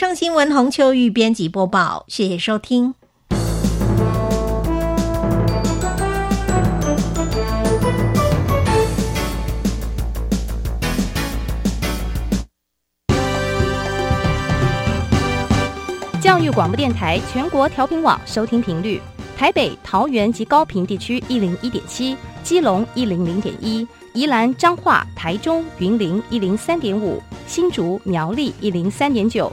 上新闻洪秋玉编辑播报，谢谢收听。教育广播电台全国调频网收听频率：台北、桃园及高屏地区一零一点七，基隆一零零点一，宜兰、彰化、台中、云林一零三点五，新竹、苗栗一零三点九，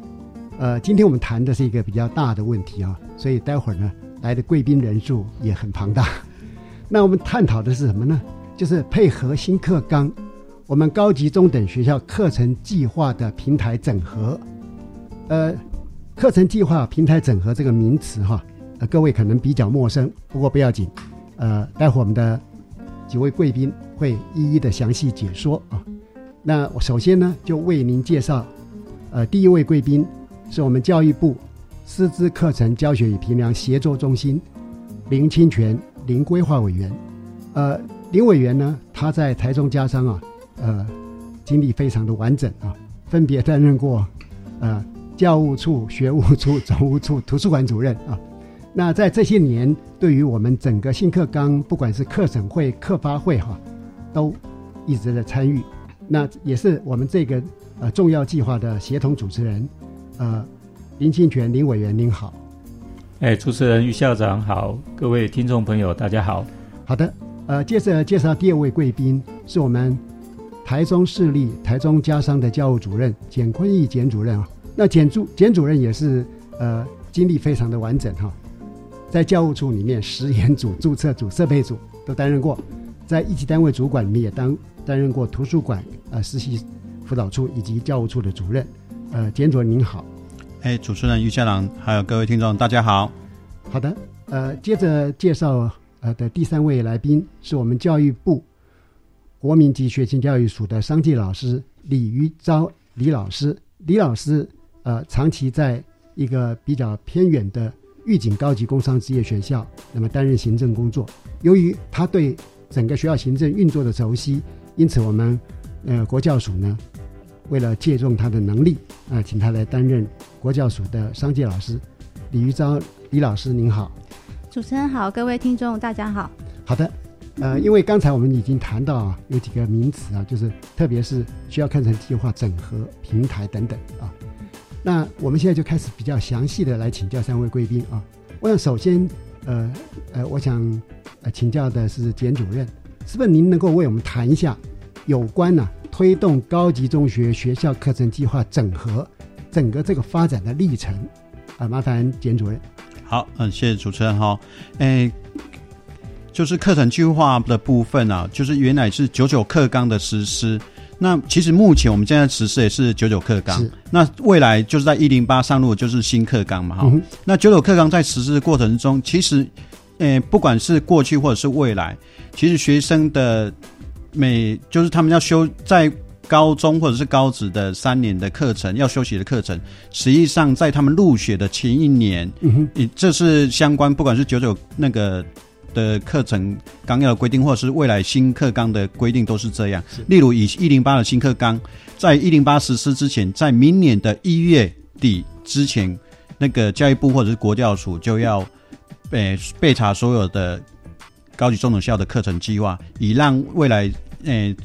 呃，今天我们谈的是一个比较大的问题啊，所以待会儿呢来的贵宾人数也很庞大。那我们探讨的是什么呢？就是配合新课纲。我们高级中等学校课程计划的平台整合，呃，课程计划平台整合这个名词哈，呃，各位可能比较陌生，不过不要紧，呃，待会儿我们的几位贵宾会一一的详细解说啊。那我首先呢，就为您介绍，呃，第一位贵宾是我们教育部师资课程教学与评量协作中心林清泉林规划委员，呃，林委员呢，他在台中家商啊。呃，经历非常的完整啊，分别担任过呃教务处、学务处、总务处、图书馆主任啊。那在这些年，对于我们整个新课纲，不管是课审会、课发会哈，都一直在参与。那也是我们这个呃重要计划的协同主持人，呃，林清泉林委员您好。哎，主持人于校长好，各位听众朋友大家好。好的，呃，接着介绍第二位贵宾是我们。台中市立台中家商的教务主任简坤义简主任啊，那简主简主任也是呃经历非常的完整哈，在教务处里面实验组、注册组、设备组都担任过，在一级单位主管里面也当担任过图书馆呃实习辅导处以及教务处的主任，呃简主任您好，哎主持人于校长还有各位听众大家好，好的呃接着介绍呃的第三位来宾是我们教育部。国民级学前教育署的商界老师李于昭李老师，李老师呃，长期在一个比较偏远的预警高级工商职业学校，那么担任行政工作。由于他对整个学校行政运作的熟悉，因此我们呃国教署呢，为了借重他的能力啊，请他来担任国教署的商界老师。李玉昭李老师您好，主持人好，各位听众大家好。好的。呃，因为刚才我们已经谈到啊，有几个名词啊，就是特别是需要课程计划整合平台等等啊。那我们现在就开始比较详细的来请教三位贵宾啊。我想首先，呃呃，我想呃请教的是简主任，是不是您能够为我们谈一下有关呢推动高级中学学校课程计划整合整个这个发展的历程啊？麻烦简主任。好，嗯，谢谢主持人哈，哎。就是课程计划的部分啊，就是原来是九九课纲的实施。那其实目前我们现在实施也是九九课纲。那未来就是在一零八上路就是新课纲嘛，哈。那九九课纲在实施的过程中，其实，呃，不管是过去或者是未来，其实学生的每就是他们要修在高中或者是高职的三年的课程要休息的课程，实际上在他们入学的前一年，嗯哼，这是相关，不管是九九那个的课程纲要的规定，或者是未来新课纲的规定，都是这样。例如，以一零八的新课纲，在一零八实施之前，在明年的一月底之前，那个教育部或者是国教署就要，呃，备查所有的高级中等校的课程计划，以让未来，诶。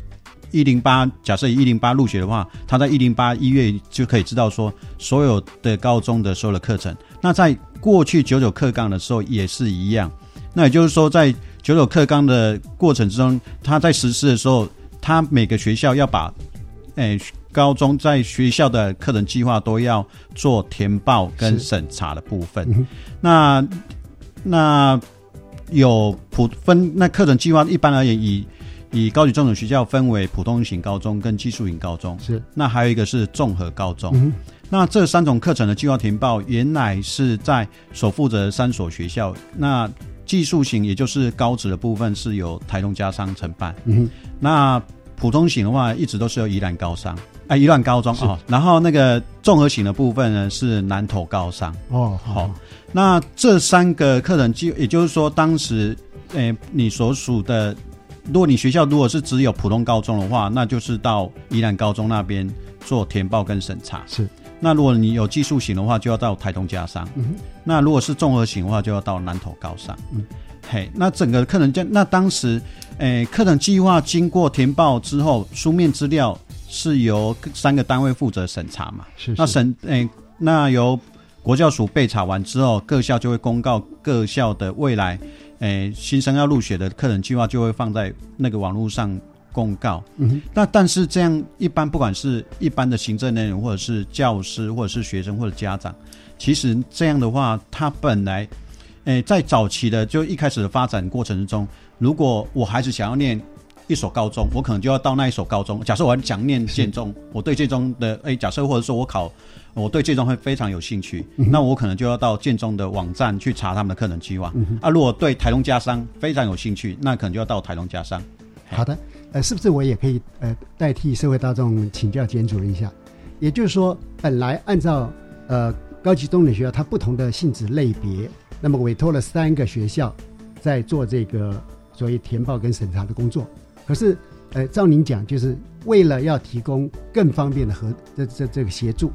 一零八，假设以一零八入学的话，他在一零八一月就可以知道说所有的高中的所有的课程。那在过去九九课纲的时候也是一样。那也就是说，在九九课纲的过程之中，他在实施的时候，他每个学校要把，诶，高中在学校的课程计划都要做填报跟审查的部分。那那有普分那课程计划，一般而言以。以高级中等学校分为普通型高中跟技术型高中，是那还有一个是综合高中。那这三种课程的计划填报，原来是在所负责的三所学校。那技术型也就是高职的部分是由台中家商承办。嗯，那普通型的话，一直都是由宜兰高商，哎，宜兰高中啊。然后那个综合型的部分呢，是南投高商。哦，好。那这三个课程就，也就是说，当时，诶，你所属的。如果你学校如果是只有普通高中的话，那就是到宜兰高中那边做填报跟审查。是。那如果你有技术型的话，就要到台东家商。嗯。那如果是综合型的话，就要到南投高商。嗯。嘿，那整个课程就那当时，诶，课程计划经过填报之后，书面资料是由三个单位负责审查嘛？是。那审诶，那由国教署备查完之后，各校就会公告各校的未来。诶，新生要入学的课程计划就会放在那个网络上公告。嗯，那但是这样一般，不管是一般的行政内容，或者是教师，或者是学生，或者家长，其实这样的话，他本来，诶，在早期的就一开始的发展过程中，如果我孩子想要念一所高中，我可能就要到那一所高中。假设我很想念建中，我对建中的诶，假设或者说我考。我对建中会非常有兴趣，那我可能就要到建中的网站去查他们的课程计划。啊，如果对台东家商非常有兴趣，那可能就要到台东家商。好的，呃，是不是我也可以呃代替社会大众请教简主任一下？也就是说，本来按照呃高级中等学校它不同的性质类别，那么委托了三个学校在做这个所谓填报跟审查的工作。可是，呃，照您讲，就是为了要提供更方便的和这这这个协助。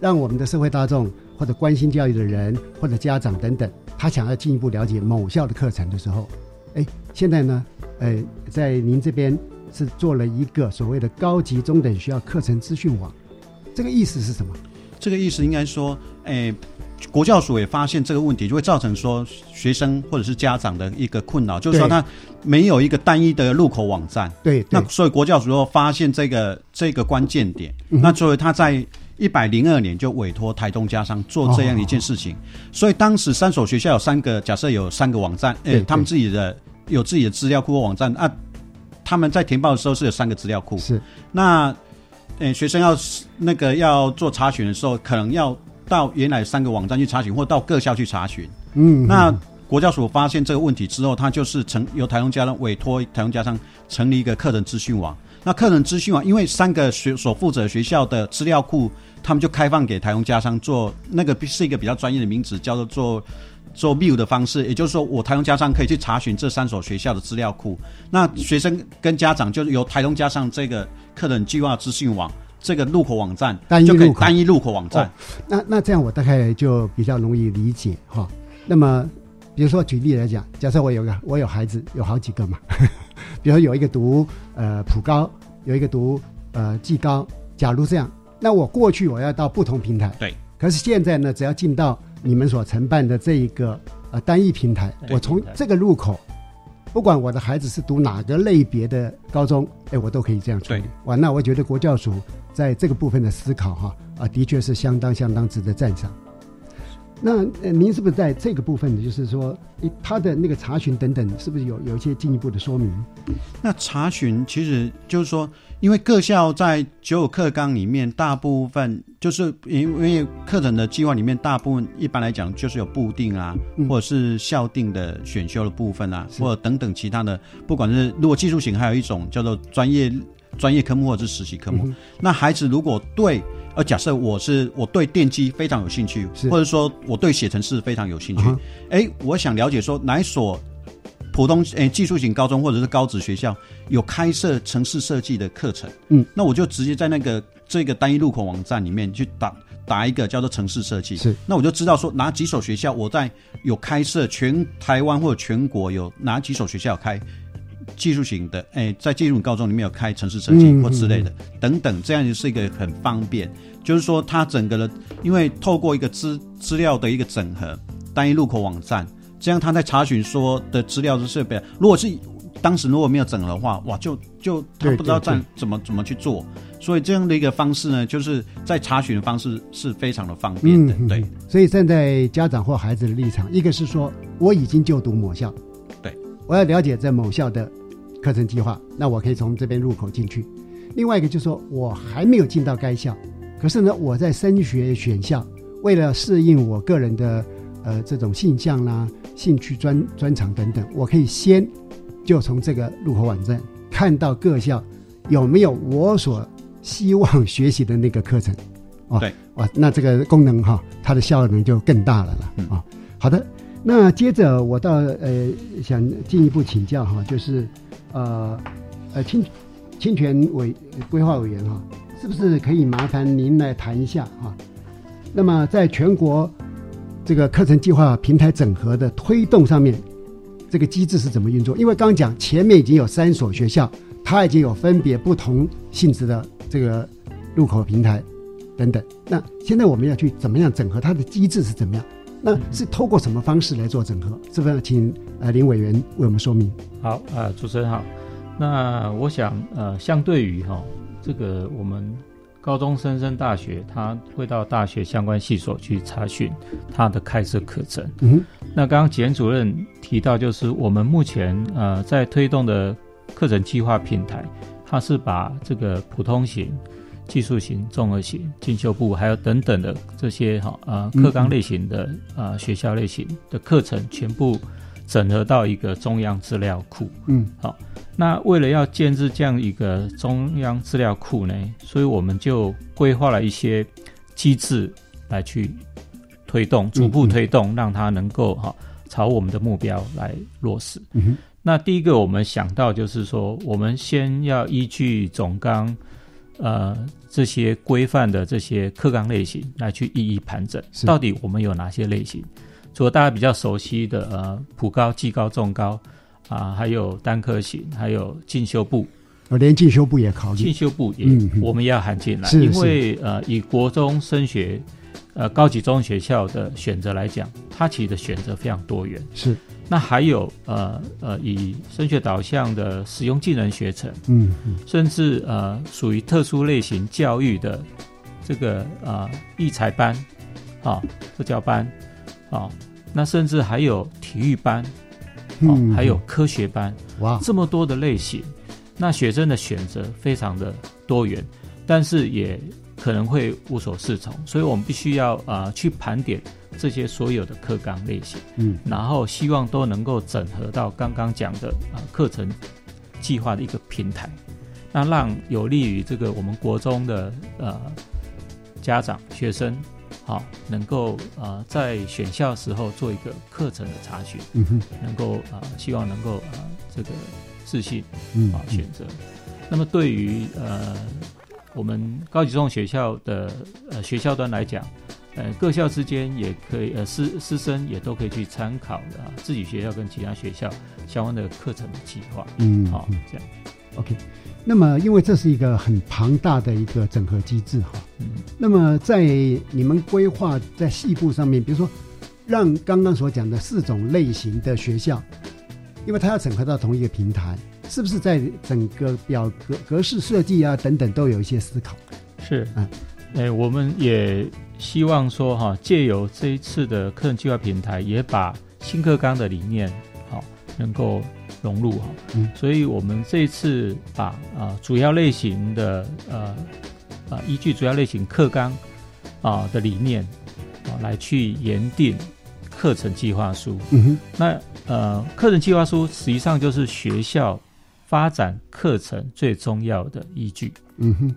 让我们的社会大众或者关心教育的人或者家长等等，他想要进一步了解某校的课程的时候，哎，现在呢，呃，在您这边是做了一个所谓的高级中等学校课程资讯网，这个意思是什么？这个意思应该说，哎，国教署也发现这个问题，就会造成说学生或者是家长的一个困扰，就是说他没有一个单一的入口网站。对，那所以国教署又发现这个这个关键点，那作为他在。一百零二年就委托台东家商做这样一件事情，所以当时三所学校有三个，假设有三个网站，哎，他们自己的有自己的资料库或网站啊，他们在填报的时候是有三个资料库，是。那，诶，学生要那个要做查询的时候，可能要到原来三个网站去查询，或到各校去查询，嗯，那国教所发现这个问题之后，他就是成由台东家商委托台东家商成立一个课程资讯网。那课程资讯网，因为三个学所负责学校的资料库，他们就开放给台中家商做那个是一个比较专业的名词，叫做做做 view 的方式。也就是说，我台中家商可以去查询这三所学校的资料库。那学生跟家长就是由台中家上这个课程计划资讯网这个入口网站，单一入口单一入口网站。那那这样我大概就比较容易理解哈。那么，比如说举例来讲，假设我有个我有孩子，有好几个嘛。比如有一个读呃普高，有一个读呃技高。假如这样，那我过去我要到不同平台。对。可是现在呢，只要进到你们所承办的这一个呃单一平台，我从这个入口，不管我的孩子是读哪个类别的高中，哎，我都可以这样处理。哇，那我觉得国教署在这个部分的思考哈啊，的确是相当相当值得赞赏。那呃，您是不是在这个部分，就是说，他的那个查询等等，是不是有有一些进一步的说明？那查询其实就是说，因为各校在九五课纲里面，大部分就是因为课程的计划里面，大部分一般来讲就是有固定啊，或者是校定的选修的部分啊，或者等等其他的，不管是如果技术型，还有一种叫做专业专业科目或者是实习科目。那孩子如果对，呃，假设我是我对电机非常有兴趣，或者说我对写程式非常有兴趣，哎，我想了解说哪一所普通诶技术型高中或者是高职学校有开设城市设计的课程，嗯，那我就直接在那个这个单一入口网站里面去打。打一个叫做城市设计，是那我就知道说哪几所学校我在有开设全台湾或者全国有哪几所学校开技术型的，哎，在技术高中里面有开城市设计或之类的等等，这样就是一个很方便。就是说，它整个的，因为透过一个资资料的一个整合，单一入口网站，这样他在查询说的资料的设备，如果是当时如果没有整合的话，哇，就就他不知道怎怎么怎么去做。所以这样的一个方式呢，就是在查询的方式是非常的方便的，对。所以站在家长或孩子的立场，一个是说我已经就读某校，对，我要了解在某校的课程计划，那我可以从这边入口进去。另外一个就是说我还没有进到该校，可是呢，我在升学选校，为了适应我个人的呃这种性向啦、兴趣专专长等等，我可以先就从这个入口网站看到各校有没有我所。希望学习的那个课程，哦，对，哇，那这个功能哈，它的效能就更大了了啊。好的，那接着我到呃，想进一步请教哈，就是呃呃侵侵权委规划委员哈，是不是可以麻烦您来谈一下哈？那么在全国这个课程计划平台整合的推动上面，这个机制是怎么运作？因为刚讲前面已经有三所学校，它已经有分别不同性质的。这个入口平台等等，那现在我们要去怎么样整合？它的机制是怎么样？那是透过什么方式来做整合？是不是要请呃林委员为我们说明？好啊，主持人好。那我想呃，相对于哈这个我们高中生升大学，他会到大学相关系所去查询他的开设课程。嗯，那刚刚简主任提到，就是我们目前呃在推动的课程计划平台。它是把这个普通型、技术型、综合型、进修部，还有等等的这些哈啊课纲类型的啊学校类型的课程，全部整合到一个中央资料库。嗯，好，那为了要建置这样一个中央资料库呢，所以我们就规划了一些机制来去推动，逐步推动，让它能够哈朝我们的目标来落实。嗯那第一个，我们想到就是说，我们先要依据总纲，呃，这些规范的这些课纲类型来去一一盘整，到底我们有哪些类型？除了大家比较熟悉的呃普高、技高、重高啊，还有单科型，还有进修部，呃，连进修部也考虑，进修部也我们也要喊进来，因为呃，以国中升学，呃，高级中学校的选择来讲，它其实的选择非常多元，是。那还有呃呃，以升学导向的使用技能学程，嗯嗯，甚至呃属于特殊类型教育的这个呃育才班，啊特教班，啊那甚至还有体育班，嗯，还有科学班，哇，这么多的类型，那学生的选择非常的多元，但是也可能会无所适从，所以我们必须要啊去盘点。这些所有的课纲类型，嗯，然后希望都能够整合到刚刚讲的啊课程计划的一个平台，那让有利于这个我们国中的呃家长学生，好能够呃在选校时候做一个课程的查询，嗯哼，能够啊希望能够啊这个自信啊选择。那么对于呃我们高级中学校的呃学校端来讲。呃，各校之间也可以，呃，师师生也都可以去参考的啊，自己学校跟其他学校相关的课程的计划，嗯，好，这样，OK。那么，因为这是一个很庞大的一个整合机制哈，嗯，那么在你们规划在细部上面，比如说让刚刚所讲的四种类型的学校，因为它要整合到同一个平台，是不是在整个表格格式设计啊等等都有一些思考？是，嗯，哎，我们也。希望说哈，借由这一次的课程计划平台，也把新课纲的理念好能够融入哈。嗯，所以我们这一次把啊主要类型的呃啊依据主要类型课纲啊的理念啊来去研定课程计划书。嗯哼，那呃课程计划书实际上就是学校发展课程最重要的依据。嗯哼。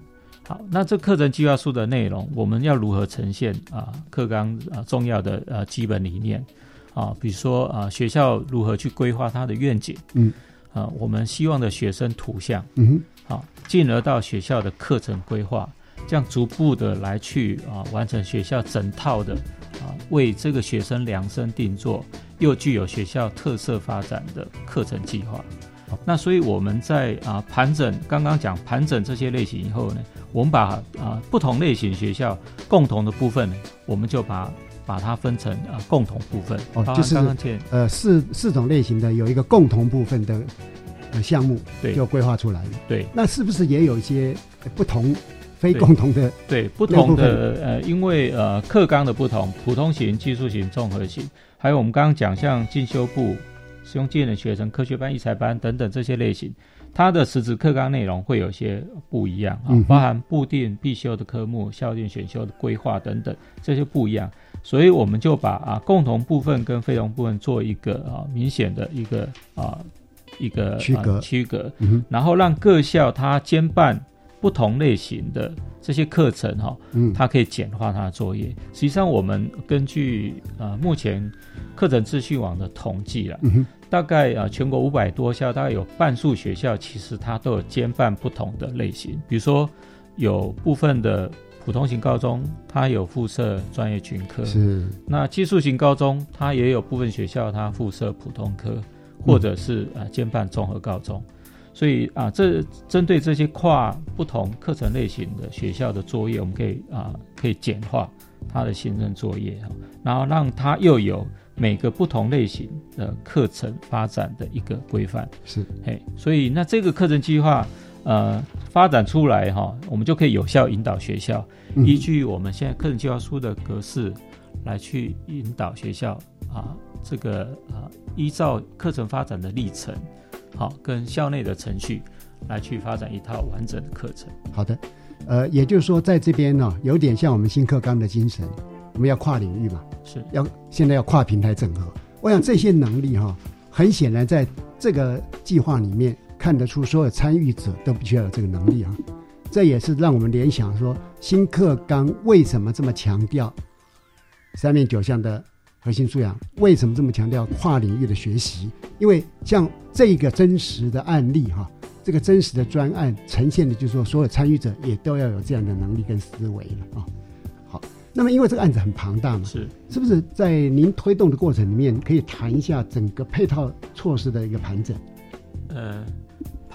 好，那这课程计划书的内容，我们要如何呈现啊？课纲啊，重要的呃基本理念啊，比如说啊，学校如何去规划它的愿景，嗯，啊，我们希望的学生图像，嗯哼，好，进而到学校的课程规划，这样逐步的来去啊，完成学校整套的啊，为这个学生量身定做又具有学校特色发展的课程计划。那所以我们在啊盘整刚刚讲盘整这些类型以后呢，我们把啊不同类型学校共同的部分，我们就把把它分成呃共同部分。哦，就是呃四四种类型的有一个共同部分的呃项目，对，就规划出来。了。对，那是不是也有一些不同非共同的？对，不同的呃，因为呃课纲的不同，普通型、技术型、综合型，还有我们刚刚讲像进修部。使用技能学生、科学班、艺才班等等这些类型，它的实质课纲内容会有些不一样啊，包含固定必修的科目、校定选修的规划等等这些不一样，所以我们就把啊共同部分跟非同部分做一个啊明显的一个啊一个区隔区隔，然后让各校它兼办不同类型的这些课程哈，它可以简化它的作业。实际上，我们根据啊目前课程资讯网的统计了。大概啊，全国五百多校，大概有半数学校，其实它都有兼办不同的类型。比如说，有部分的普通型高中，它有附设专业群科；是那技术型高中，它也有部分学校它附设普通科，或者是啊兼办综合高中。所以啊，这针对这些跨不同课程类型的学校的作业，我们可以啊可以简化它的行政作业啊，然后让它又有。每个不同类型的课程发展的一个规范是，嘿，所以那这个课程计划呃发展出来哈，我们就可以有效引导学校，依据我们现在课程计划书的格式来去引导学校啊，这个啊依照课程发展的历程，好跟校内的程序来去发展一套完整的课程。好的，呃，也就是说在这边呢，有点像我们新课纲的精神。我们要跨领域嘛，是要现在要跨平台整合。我想这些能力哈，很显然在这个计划里面看得出，所有参与者都必须要有这个能力啊。这也是让我们联想说，新课纲为什么这么强调三面九项的核心素养？为什么这么强调跨领域的学习？因为像这个真实的案例哈，这个真实的专案呈现的，就是说所有参与者也都要有这样的能力跟思维了啊。好那么，因为这个案子很庞大嘛，是是不是在您推动的过程里面，可以谈一下整个配套措施的一个盘整？呃，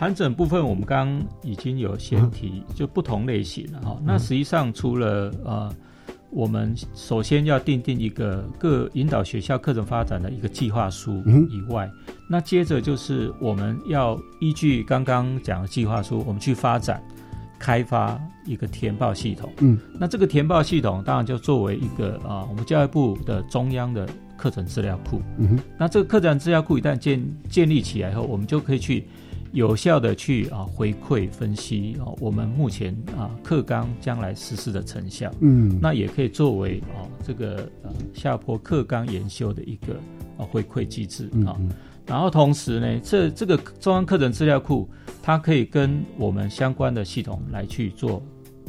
盘整部分我们刚刚已经有先提，就不同类型了哈。那实际上除了呃，我们首先要定定一个各引导学校课程发展的一个计划书以外，那接着就是我们要依据刚刚讲的计划书，我们去发展。开发一个填报系统，嗯，那这个填报系统当然就作为一个啊，我们教育部的中央的课程资料库，嗯哼，那这个课程资料库一旦建建立起来后，我们就可以去有效的去啊回馈分析啊，我们目前啊课纲将来实施的成效，嗯，那也可以作为啊这个呃下坡课纲研修的一个啊回馈机制啊。然后同时呢，这这个中央课程资料库，它可以跟我们相关的系统来去做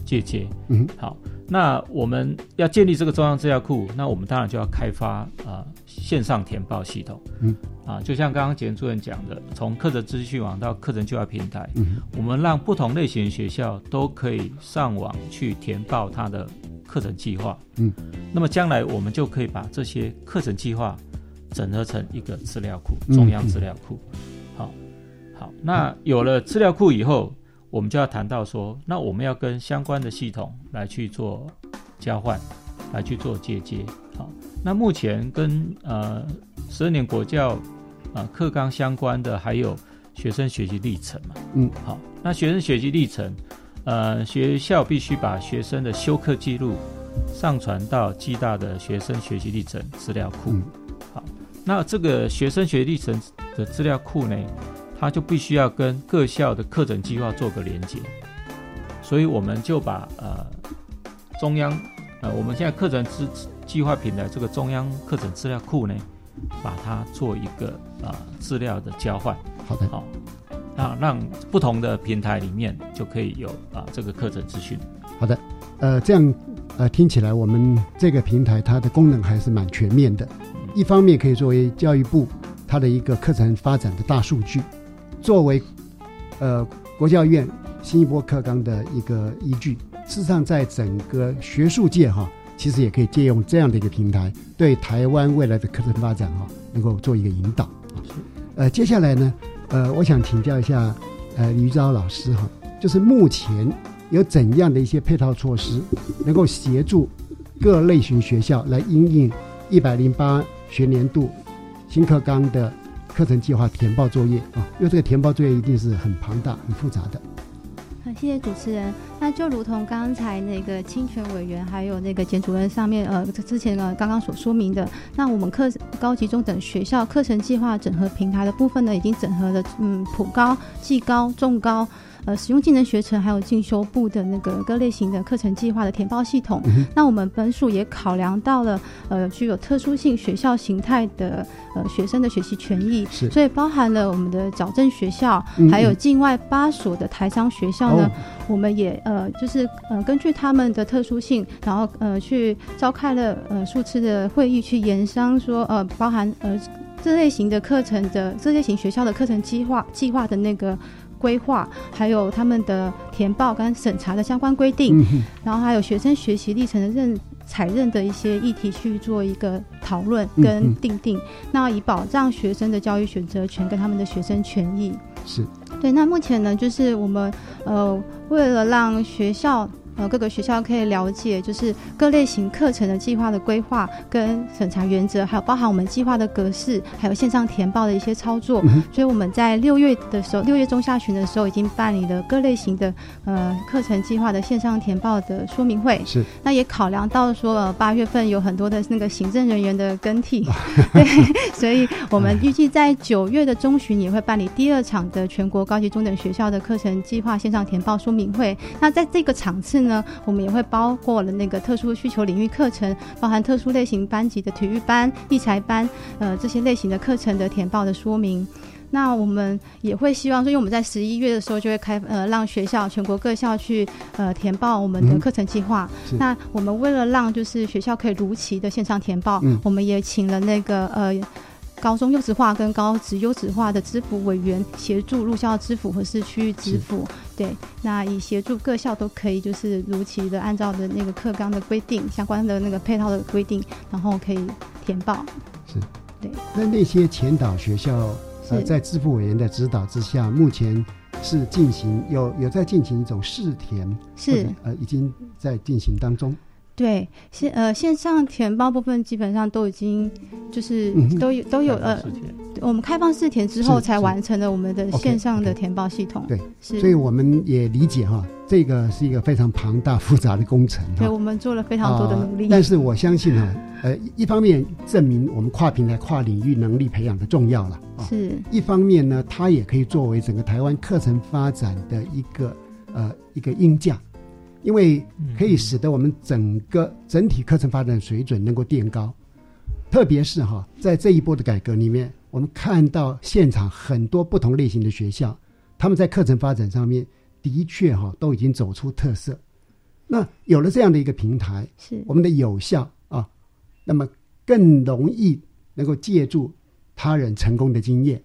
借鉴。嗯，好，那我们要建立这个中央资料库，那我们当然就要开发啊线上填报系统。嗯，啊，就像刚刚简主任讲的，从课程资讯网到课程计划平台，嗯，我们让不同类型的学校都可以上网去填报它的课程计划。嗯，那么将来我们就可以把这些课程计划。整合成一个资料库，中央资料库。好，好，那有了资料库以后，我们就要谈到说，那我们要跟相关的系统来去做交换，来去做接接。好，那目前跟呃十二年国教啊课纲相关的，还有学生学习历程嘛。嗯，好，那学生学习历程，呃，学校必须把学生的修课记录上传到暨大的学生学习历程资料库。好那这个学生学历程的资料库呢，它就必须要跟各校的课程计划做个连接，所以我们就把呃中央呃我们现在课程资计划品的这个中央课程资料库呢，把它做一个啊资料的交换。好的，好，那，让不同的平台里面就可以有啊这个课程资讯。好的，呃，这样呃听起来我们这个平台它的功能还是蛮全面的。一方面可以作为教育部它的一个课程发展的大数据，作为呃国教院新一波课纲的一个依据。事实上，在整个学术界哈，其实也可以借用这样的一个平台，对台湾未来的课程发展哈，能够做一个引导。呃，接下来呢，呃，我想请教一下呃于昭老师哈，就是目前有怎样的一些配套措施，能够协助各类型学校来应应一百零八学年度新课纲的课程计划填报作业啊？因为这个填报作业一定是很庞大、很复杂的。好谢谢主持人。那就如同刚才那个侵权委员还有那个简主任上面呃之前呢刚刚所说明的，那我们课高级中等学校课程计划整合平台的部分呢，已经整合了嗯普高、技高、重高。呃，使用技能学程还有进修部的那个各类型的课程计划的填报系统，那我们本署也考量到了呃具有特殊性学校形态的呃学生的学习权益，所以包含了我们的矫正学校，还有境外八所的台商学校呢，我们也呃就是呃根据他们的特殊性，然后呃去召开了呃数次的会议去研商说呃包含呃这类型的课程的这类型学校的课程计划计划的那个。规划，还有他们的填报跟审查的相关规定，然后还有学生学习历程的认采认的一些议题去做一个讨论跟定定，那以保障学生的教育选择权跟他们的学生权益。是对。那目前呢，就是我们呃，为了让学校。呃，各个学校可以了解，就是各类型课程的计划的规划跟审查原则，还有包含我们计划的格式，还有线上填报的一些操作。所以我们在六月的时候，六月中下旬的时候，已经办理了各类型的呃课程计划的线上填报的说明会。是。那也考量到说八月份有很多的那个行政人员的更替，对，所以我们预计在九月的中旬也会办理第二场的全国高级中等学校的课程计划线上填报说明会。那在这个场次。呢，我们也会包括了那个特殊需求领域课程，包含特殊类型班级的体育班、艺才班，呃，这些类型的课程的填报的说明。那我们也会希望说，因为我们在十一月的时候就会开，呃，让学校全国各校去呃填报我们的课程计划。那我们为了让就是学校可以如期的线上填报，我们也请了那个呃。高中优质化跟高职优质化的支付委员协助入校支付和市区域支付，对，那以协助各校都可以就是如期的按照的那个课纲的规定相关的那个配套的规定，然后可以填报。是，对。那那些前导学校呃，在支付委员的指导之下，目前是进行有有在进行一种试填，是呃已经在进行当中。对线呃线上填报部分基本上都已经就是都有都有呃，我们开放试填之后才完成了我们的线上的填报系统。对，所以我们也理解哈，这个是一个非常庞大复杂的工程。对，我们做了非常多的努力。但是我相信哈，呃，一方面证明我们跨平台、跨领域能力培养的重要了啊。是。一方面呢，它也可以作为整个台湾课程发展的一个呃一个硬架。因为可以使得我们整个整体课程发展水准能够垫高，特别是哈，在这一波的改革里面，我们看到现场很多不同类型的学校，他们在课程发展上面的确哈都已经走出特色。那有了这样的一个平台，是。我们的有效啊，那么更容易能够借助他人成功的经验，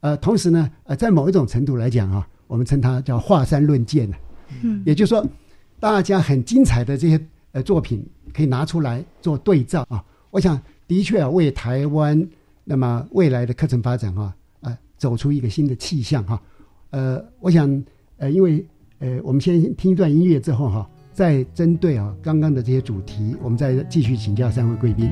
呃，同时呢，呃，在某一种程度来讲啊，我们称它叫华山论剑呢，嗯，也就是说。大家很精彩的这些呃作品可以拿出来做对照啊，我想的确啊为台湾那么未来的课程发展啊呃走出一个新的气象哈，呃我想呃因为呃我们先听一段音乐之后哈，再针对啊刚刚的这些主题，我们再继续请教三位贵宾。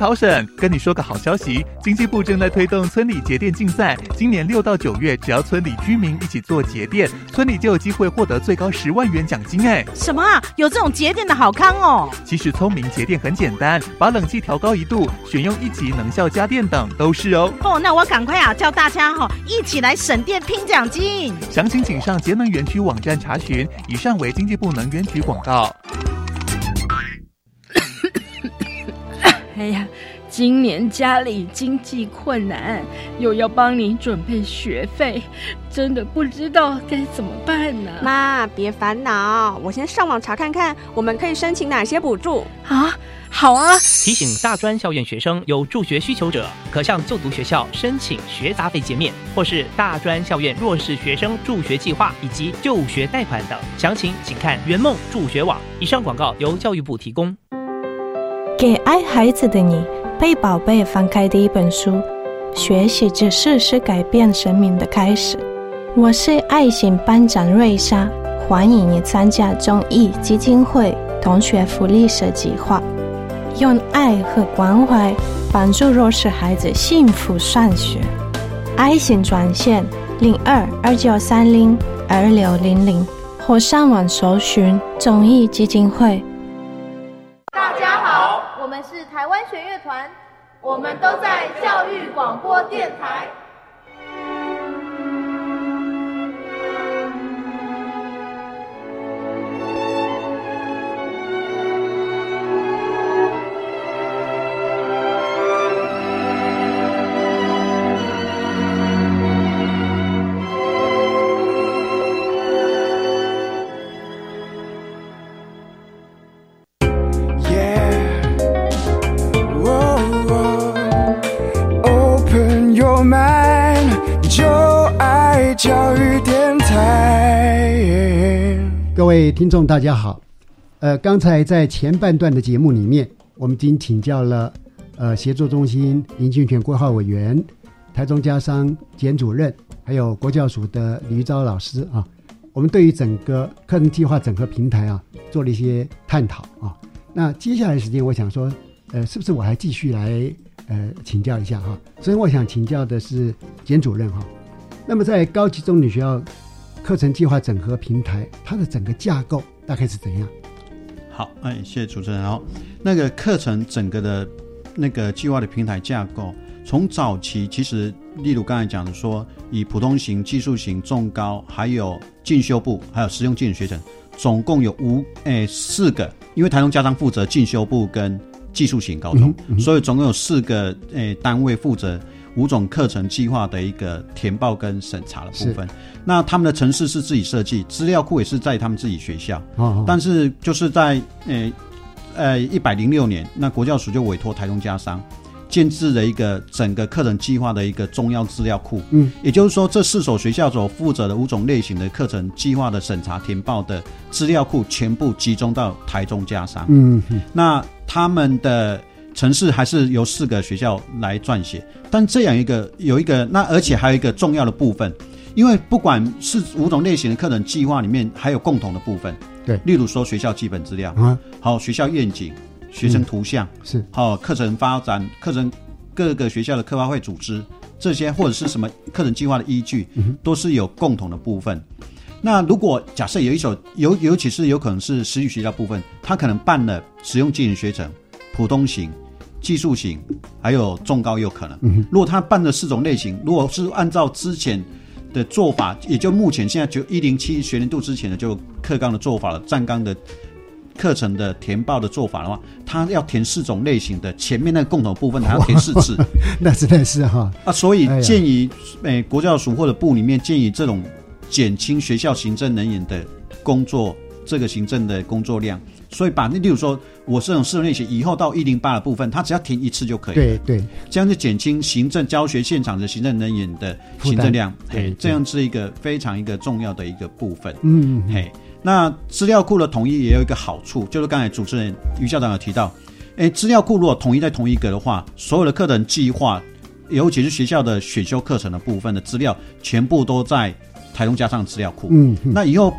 阿桃婶跟你说个好消息，经济部正在推动村里节电竞赛，今年六到九月，只要村里居民一起做节电，村里就有机会获得最高十万元奖金。哎，什么啊？有这种节电的好康哦？其实聪明节电很简单，把冷气调高一度，选用一级能效家电等都是哦。哦，那我赶快啊，叫大家哈一起来省电拼奖金。详情请上节能园区网站查询。以上为经济部能源局广告。哎呀，今年家里经济困难，又要帮你准备学费，真的不知道该怎么办呢。妈，别烦恼，我先上网查看看，我们可以申请哪些补助啊？好啊！提醒大专校院学生有助学需求者，可向就读学校申请学杂费减免，或是大专校院弱势学生助学计划以及就学贷款等。详情请看圆梦助学网。以上广告由教育部提供。给爱孩子的你，被宝贝翻开的一本书，学习知识是改变生命的开始。我是爱心班长瑞莎，欢迎你参加中艺基金会同学福利社计划，用爱和关怀帮助弱势孩子幸福上学。爱心专线零二二九三零二六零零，或上网搜寻中艺基金会。湾弦乐团，我们都在教育广播电台。听众，大家好。呃，刚才在前半段的节目里面，我们已经请教了呃协作中心林俊权规划委员、台中家商简主任，还有国教署的李玉昭老师啊。我们对于整个课程计划整合平台啊，做了一些探讨啊。那接下来时间，我想说，呃，是不是我还继续来呃请教一下哈？所以我想请教的是简主任哈。那么在高级中女学校。课程计划整合平台，它的整个架构大概是怎样？好，哎，谢谢主持人。好，那个课程整个的那个计划的平台架构，从早期其实，例如刚才讲的说，以普通型、技术型、重高，还有进修部，还有实用技能学程，总共有五诶四个，因为台中家长负责进修部跟技术型高中，所以总共有四个诶单位负责。五种课程计划的一个填报跟审查的部分，那他们的城市是自己设计，资料库也是在他们自己学校。哦，但是就是在呃呃一百零六年，那国教署就委托台中家商建制了一个整个课程计划的一个重要资料库。嗯，也就是说，这四所学校所负责的五种类型的课程计划的审查填报的资料库，全部集中到台中家商。嗯，那他们的。城市还是由四个学校来撰写，但这样一个有一个那而且还有一个重要的部分，因为不管是五种类型的课程计划里面，还有共同的部分，对，例如说学校基本资料嗯，好学校愿景、学生图像是。好课程发展、课程各个学校的课发会组织这些或者是什么课程计划的依据，都是有共同的部分。那如果假设有一所尤尤其是有可能是私立学校部分，他可能办了使用技能学程。普通型、技术型，还有重高有可能。如果他办的四种类型，如果是按照之前的做法，也就目前现在就一零七学年度之前的就课纲的做法了，站纲的课程的填报的做法的话，他要填四种类型的前面那个共同部分还要填四次，那真的是哈啊！所以建议诶，国教署或者部里面建议这种减轻学校行政人员的工作，这个行政的工作量。所以把那，例如说，我这种四种类型，以后到一零八的部分，他只要停一次就可以。对对，这样就减轻行政教学现场的行政人员的行政量。对，这样是一个非常一个重要的一个部分。嗯，嘿，那资料库的统一也有一个好处，就是刚才主持人于校长有提到，哎，资料库如果统一在同一个的话，所有的课程计划，尤其是学校的选修课程的部分的资料，全部都在台中加上资料库。嗯，那以后，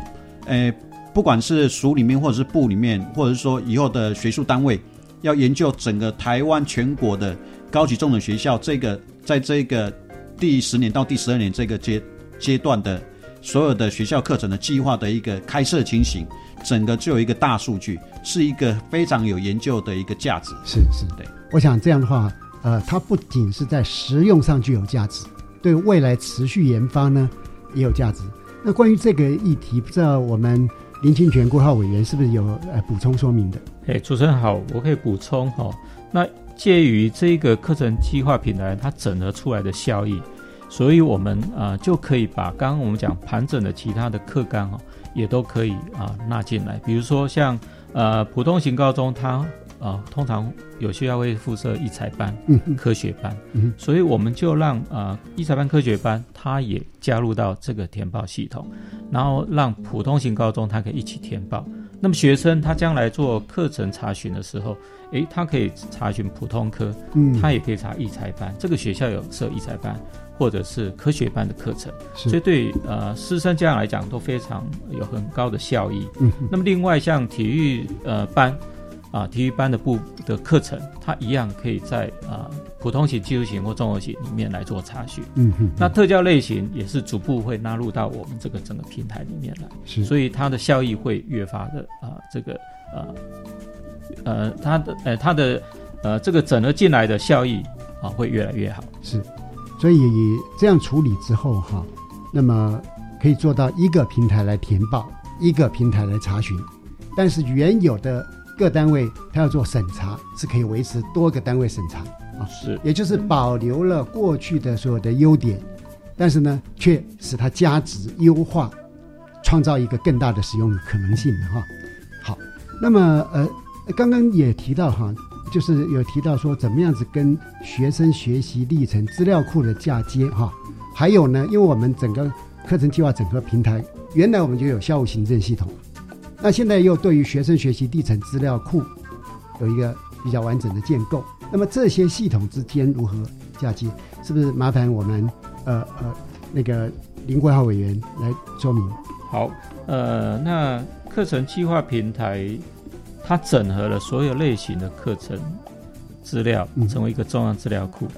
诶。不管是署里面，或者是部里面，或者是说以后的学术单位，要研究整个台湾全国的高级中等学校，这个在这个第十年到第十二年这个阶阶段的所有的学校课程的计划的一个开设情形，整个就有一个大数据，是一个非常有研究的一个价值。是是，对，我想这样的话，呃，它不仅是在实用上具有价值，对未来持续研发呢也有价值。那关于这个议题，不知道我们林清泉国浩委员是不是有呃补充说明的？哎，主持人好，我可以补充哈。那介于这个课程计划平台它整合出来的效益，所以我们啊就可以把刚刚我们讲盘整的其他的课纲哈，也都可以啊纳进来。比如说像呃普通型高中它。啊，通常有学校会附设一才班、科学班，所以我们就让啊一才班、科学班，它也加入到这个填报系统，然后让普通型高中它可以一起填报。那么学生他将来做课程查询的时候，诶，他可以查询普通科，他也可以查一才班。这个学校有设一才班或者是科学班的课程，所以对呃师生家长来讲都非常有很高的效益。那么另外像体育呃班。啊，体育班的部的课程，它一样可以在啊普通型、技术型或综合型里面来做查询。嗯哼。那特教类型也是逐步会纳入到我们这个整个平台里面来。是。所以它的效益会越发的啊，这个啊呃，它的呃它的呃这个整合进来的效益啊会越来越好。是。所以这样处理之后哈，那么可以做到一个平台来填报，一个平台来查询，但是原有的。各单位他要做审查，是可以维持多个单位审查啊，是，也就是保留了过去的所有的优点，但是呢，却使它加值优化，创造一个更大的使用可能性哈。好，那么呃，刚刚也提到哈，就是有提到说怎么样子跟学生学习历程资料库的嫁接哈，还有呢，因为我们整个课程计划整合平台，原来我们就有校务行政系统。那现在又对于学生学习历程资料库有一个比较完整的建构，那么这些系统之间如何嫁接？是不是麻烦我们呃呃那个林规划委员来说明？好，呃，那课程计划平台它整合了所有类型的课程资料，成为一个重要资料库，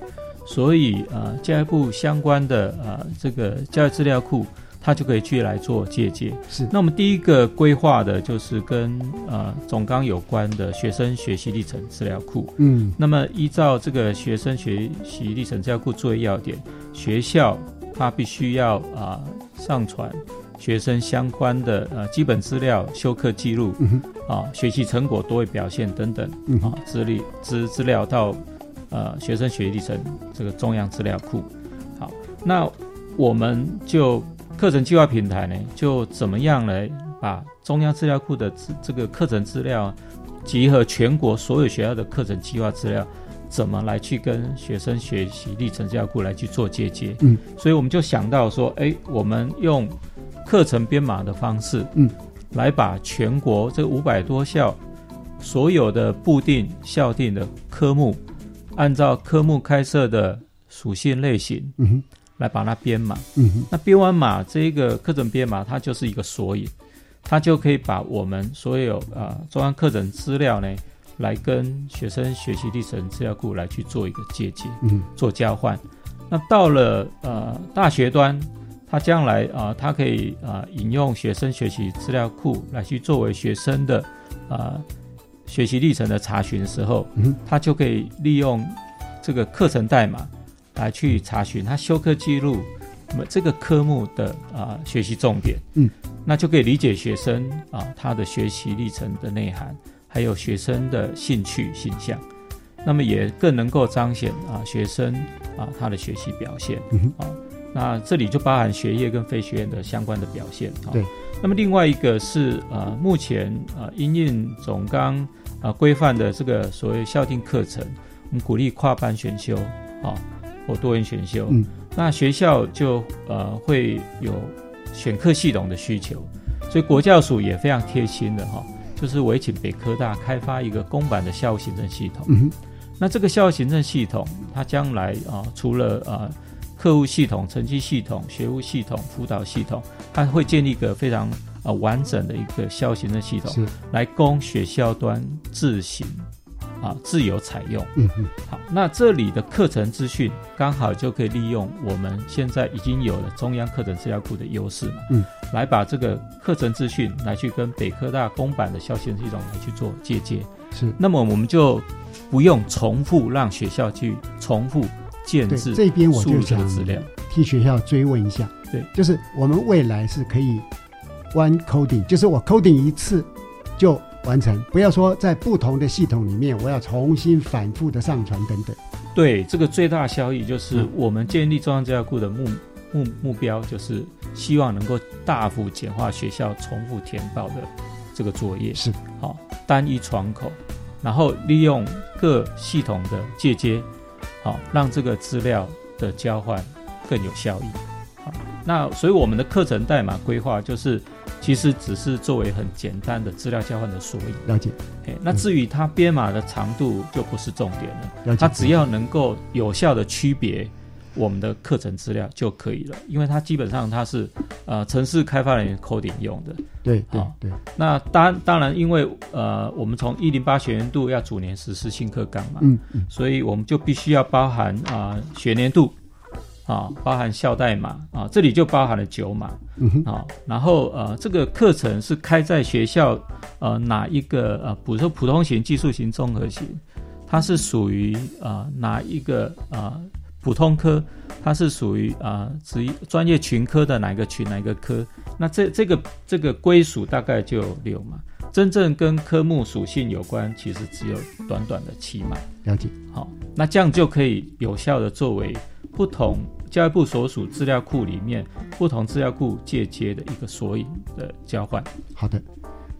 所以呃教育部相关的呃这个教育资料库。它就可以去来做借鉴。是，那我们第一个规划的就是跟呃总纲有关的学生学习历程资料库。嗯，那么依照这个学生学习历程资料库作为要点，学校它必须要啊上传学生相关的呃基本资料、修课记录、啊学习成果多位表现等等啊资历资资料到呃学生学习历程这个中央资料库。好，那我们就。课程计划平台呢，就怎么样来把中央资料库的资这个课程资料，集合全国所有学校的课程计划资料，怎么来去跟学生学习历程资料库来去做接接？嗯，所以我们就想到说，哎，我们用课程编码的方式，嗯，来把全国这五百多校所有的固定校定的科目，按照科目开设的属性类型，嗯哼。来把它编码，那编完码，这个课程编码它就是一个索引，它就可以把我们所有啊中央课程资料呢，来跟学生学习历程资料库来去做一个借鉴，嗯，做交换。那到了呃大学端，它将来啊，它可以啊引用学生学习资料库来去作为学生的啊学习历程的查询的时候，嗯，它就可以利用这个课程代码。来去查询他修课记录，那么这个科目的啊学习重点，嗯，那就可以理解学生啊他的学习历程的内涵，还有学生的兴趣形象，那么也更能够彰显啊学生啊他的学习表现，嗯啊，那这里就包含学业跟非学业的相关的表现，对。那么另外一个是啊目前啊因应总纲啊规范的这个所谓校定课程，我们鼓励跨班选修啊。或多元选修，嗯，那学校就呃会有选课系统的需求，所以国教署也非常贴心的哈，就是委请北科大开发一个公版的校务行政系统。嗯，那这个校务行政系统，它将来啊除了啊客户系统、成绩系统、学务系统、辅导系统，它会建立一个非常啊完整的一个校务行政系统，来供学校端自行啊自由采用。嗯嗯，好，那这里的课程资讯刚好就可以利用我们现在已经有了中央课程资料库的优势嘛，嗯，来把这个课程资讯来去跟北科大公版的校线系统来去做借鉴。是，那么我们就不用重复让学校去重复建制这边我就想资料。替学校追问一下，对，就是我们未来是可以 one coding，就是我 coding 一次就完成，不要说在不同的系统里面我要重新反复的上传等等。对，这个最大效益就是嗯我们建立中央资料库的目目目标，就是希望能够大幅简化学校重复填报的这个作业。是，好，单一窗口，然后利用各系统的借接，好，让这个资料的交换更有效益。好，那所以我们的课程代码规划就是，其实只是作为很简单的资料交换的索引。了解。哎，那至于它编码的长度就不是重点了了，解它只要能够有效的区别我们的课程资料就可以了，因为它基本上它是呃城市开发人员 coding 用的。对对好对，那当当然，因为呃我们从一零八学年度要逐年实施新课纲嘛，嗯嗯所以我们就必须要包含啊、学年度。啊，包含校代码啊，这里就包含了九码，啊，然后呃，这个课程是开在学校呃哪一个呃，比如说普通型、技术型、综合型，它是属于啊、呃、哪一个啊、呃、普通科，它是属于啊职业专业群科的哪一个群哪一个科，那这这个这个归属大概就有六码，真正跟科目属性有关，其实只有短短的七码。了解。好，那这样就可以有效的作为不同教育部所属资料库里面不同资料库借接的一个索引的交换。好的，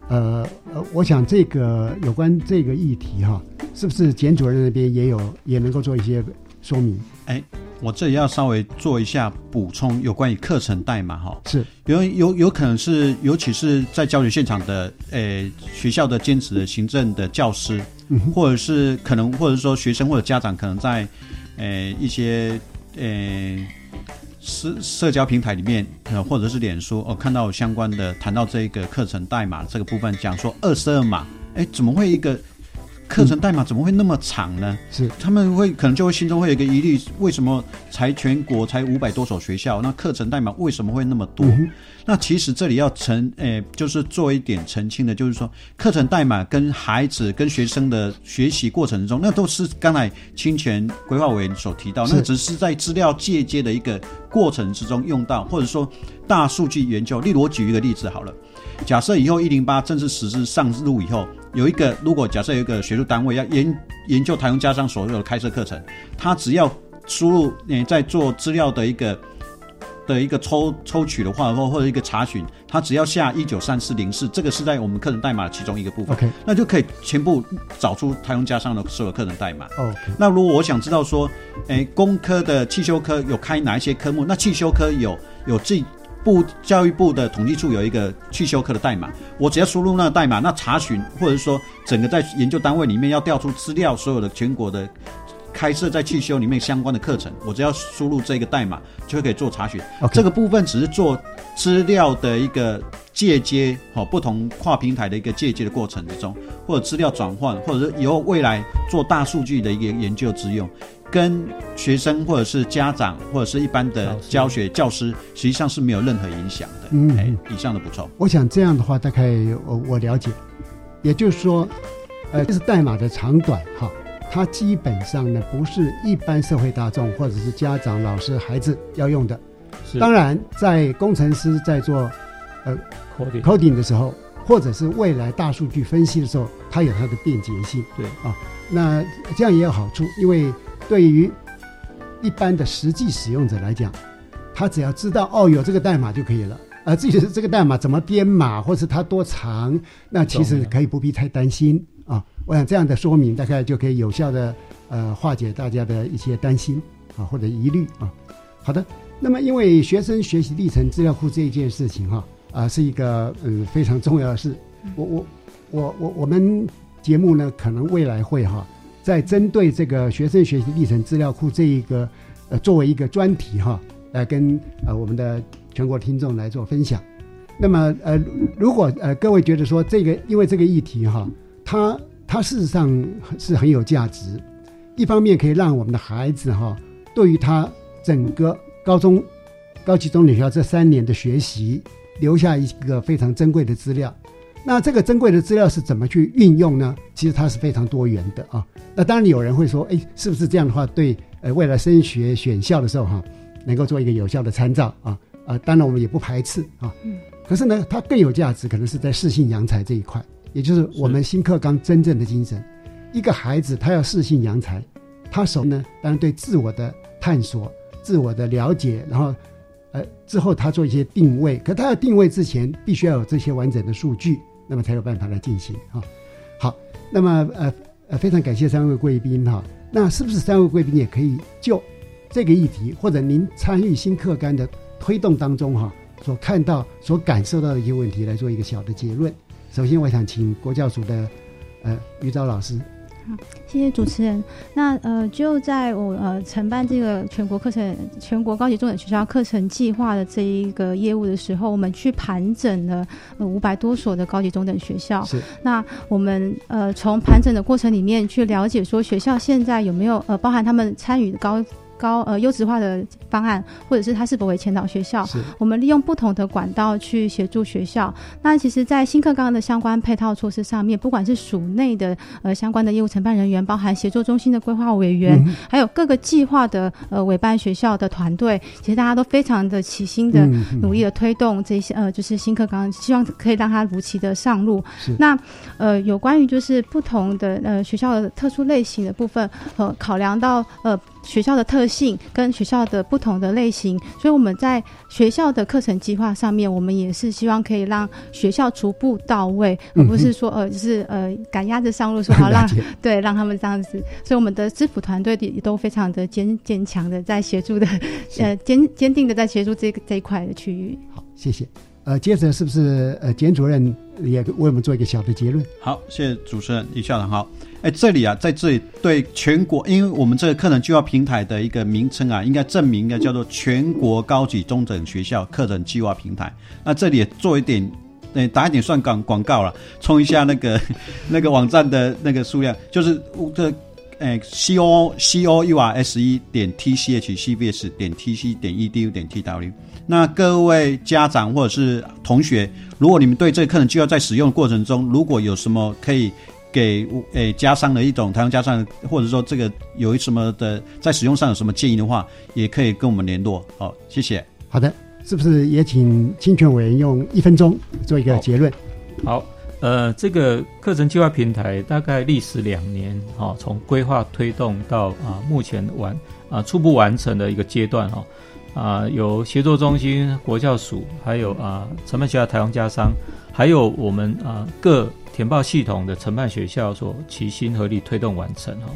呃呃，我想这个有关这个议题哈，是不是简主任那边也有也能够做一些说明？哎，我这里要稍微做一下补充，有关于课程代码哈，是有有有可能是，尤其是在教学现场的，呃，学校的兼职的行政的教师，嗯或者是可能，或者说学生或者家长，可能在，呃，一些呃社社交平台里面，呃，或者是脸书，哦，看到相关的谈到这个课程代码这个部分，讲说二十二码，哎，怎么会一个课程代码怎么会那么长呢？是他们会可能就会心中会有一个疑虑，为什么才全国才五百多所学校，那课程代码为什么会那么多？嗯那其实这里要澄，诶、就是做一点澄清的，就是说课程代码跟孩子跟学生的学习过程中，那都是刚才侵权规划委员所提到，那只是在资料借接的一个过程之中用到，或者说大数据研究。例如我举一个例子好了，假设以后一零八正式实施上路以后，有一个如果假设有一个学术单位要研研究台中家商所有的开设课程，他只要输入你、在做资料的一个的一个抽抽取的话，或或者一个查询，他只要下一九三四零四，这个是在我们课程代码的其中一个部分 OK 那就可以全部找出台中家商的所有课程代码。OK 那如果我想知道说，诶，工科的汽修科有开哪一些科目？那汽修科有有自己部教育部的统计处有一个汽修课的代码，我只要输入那个代码，那查询或者是说整个在研究单位里面要调出资料，所有的全国的开设在汽修里面相关的课程，我只要输入这个代码就可以做查询。这个部分只是做资料的一个借接，好、不同跨平台的一个借接的过程之中，或者资料转换，或者是以后未来做大数据的一个研究之用，跟学生或者是家长或者是一般的教学教师，实际上是没有任何影响的。嗯哎，以上的补充。我想这样的话，大概我我了解，也就是说，呃，这是代码的长短哈，它基本上呢不是一般社会大众或者是家长、老师、孩子要用的。是当然，在工程师在做呃 Coding coding 的时候，或者是未来大数据分析的时候，它有它的便捷性。对啊，那这样也有好处，因为对于一般的实际使用者来讲，他只要知道哦有这个代码就可以了。而至于是这个代码怎么编码，或是它多长，那其实可以不必太担心啊。我想这样的说明大概就可以有效的呃化解大家的一些担心啊或者疑虑啊。好的，那么因为学生学习历程资料库这一件事情哈啊是一个嗯非常重要的事，我我我我我们节目呢可能未来会哈在针对这个学生学习历程资料库这一个呃作为一个专题哈来跟呃我们的全国听众来做分享。那么呃如果呃各位觉得说这个因为这个议题哈它它事实上是很有价值。一方面可以让我们的孩子哈，对于他整个高中、高级中等学校这三年的学习，留下一个非常珍贵的资料。那这个珍贵的资料是怎么去运用呢？其实它是非常多元的啊。那当然有人会说，哎，是不是这样的话，对呃未来升学选校的时候哈，能够做一个有效的参照啊？啊，当然我们也不排斥啊。嗯。可是呢，它更有价值，可能是在适性扬才这一块，也就是我们新课纲真正的精神。一个孩子他要适性扬才，他首呢，当然对自我的探索、自我的了解，然后呃之后他做一些定位。可他要定位之前，必须要有这些完整的数据。那么才有办法来进行哈。好，那么呃呃，非常感谢三位贵宾哈。那是不是三位贵宾也可以就这个议题，或者您参与新课纲的推动当中哈，所看到、所感受到的一些问题来做一个小的结论？首先，我想请国教署的呃于昭老师。好，谢谢主持人。那呃，就在我呃承办这个全国课程、全国高级重点学校课程计划的这一个业务的时候，我们去盘整了呃五百多所的高级中等学校。是。那我们呃从盘整的过程里面去了解说，学校现在有没有呃包含他们参与高。高呃优质化的方案，或者是它是否为前导学校？我们利用不同的管道去协助学校。那其实，在新课纲的相关配套措施上面，不管是属内的呃相关的业务承办人员，包含协作中心的规划委员，还有各个计划的呃委办学校的团队，其实大家都非常的齐心的努力的推动这些呃就是新课纲，希望可以让它如期的上路。那呃有关于就是不同的呃学校的特殊类型的部分，呃考量到呃。学校的特性跟学校的不同的类型，所以我们在学校的课程计划上面，我们也是希望可以让学校逐步到位，而不是说呃就是呃赶鸭子上路，说好让对让他们这样子。所以我们的支辅团队也都非常的坚坚强的在协助的，呃坚坚定的在协助这个这一块的区域。好，谢谢。呃，接着是不是呃简主任也为我们做一个小的结论？好，谢谢主持人李校长。好。哎，这里啊，在这里对全国，因为我们这个课程计划平台的一个名称啊，应该证明应该叫做全国高级中等学校课程计划平台。那这里也做一点，哎，打一点算广广告了，冲一下那个 那个网站的那个数量，就是这哎，c o c o u r s e 点 t c h c b s 点 t c 点 e d u 点 t w。那各位家长或者是同学，如果你们对这个课程计划在使用过程中，如果有什么可以。给诶加上的一种台湾加上，或者说这个有什么的在使用上有什么建议的话，也可以跟我们联络。好，谢谢。好的，是不是也请侵权委员用一分钟做一个结论？好，呃，这个课程计划平台大概历时两年，哈，从规划推动到啊目前完啊初步完成的一个阶段，哈，啊有协作中心、国教署，还有啊承办学校台湾家商，还有我们啊各。填报系统的承办学校所齐心合力推动完成哈，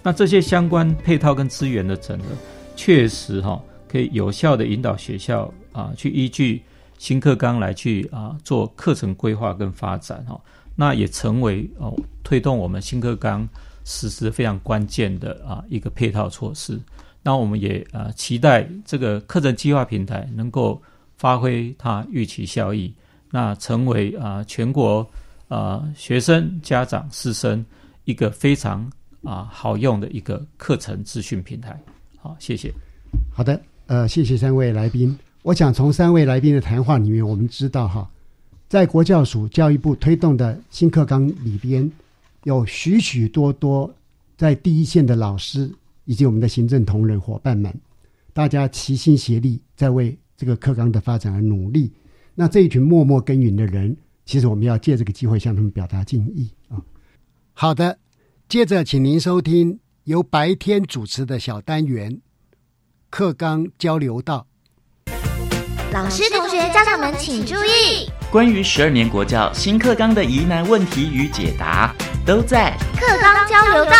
那这些相关配套跟资源的整合，确实哈可以有效的引导学校啊去依据新课纲来去啊做课程规划跟发展哈，那也成为哦推动我们新课纲实施非常关键的啊一个配套措施。那我们也啊期待这个课程计划平台能够发挥它预期效益，那成为啊全国。啊，学生、家长、师生，一个非常啊好用的一个课程资讯平台。好，谢谢。好的，呃，谢谢三位来宾。我想从三位来宾的谈话里面，我们知道哈，在国教署、教育部推动的新课纲里边，有许许多多在第一线的老师以及我们的行政同仁伙伴们，大家齐心协力，在为这个课纲的发展而努力。那这一群默默耕耘的人。其实我们要借这个机会向他们表达敬意啊！好的，接着请您收听由白天主持的小单元《课纲交流道》。老师、同学、家长们请注意，关于十二年国教新课纲的疑难问题与解答，都在《课纲交流道》。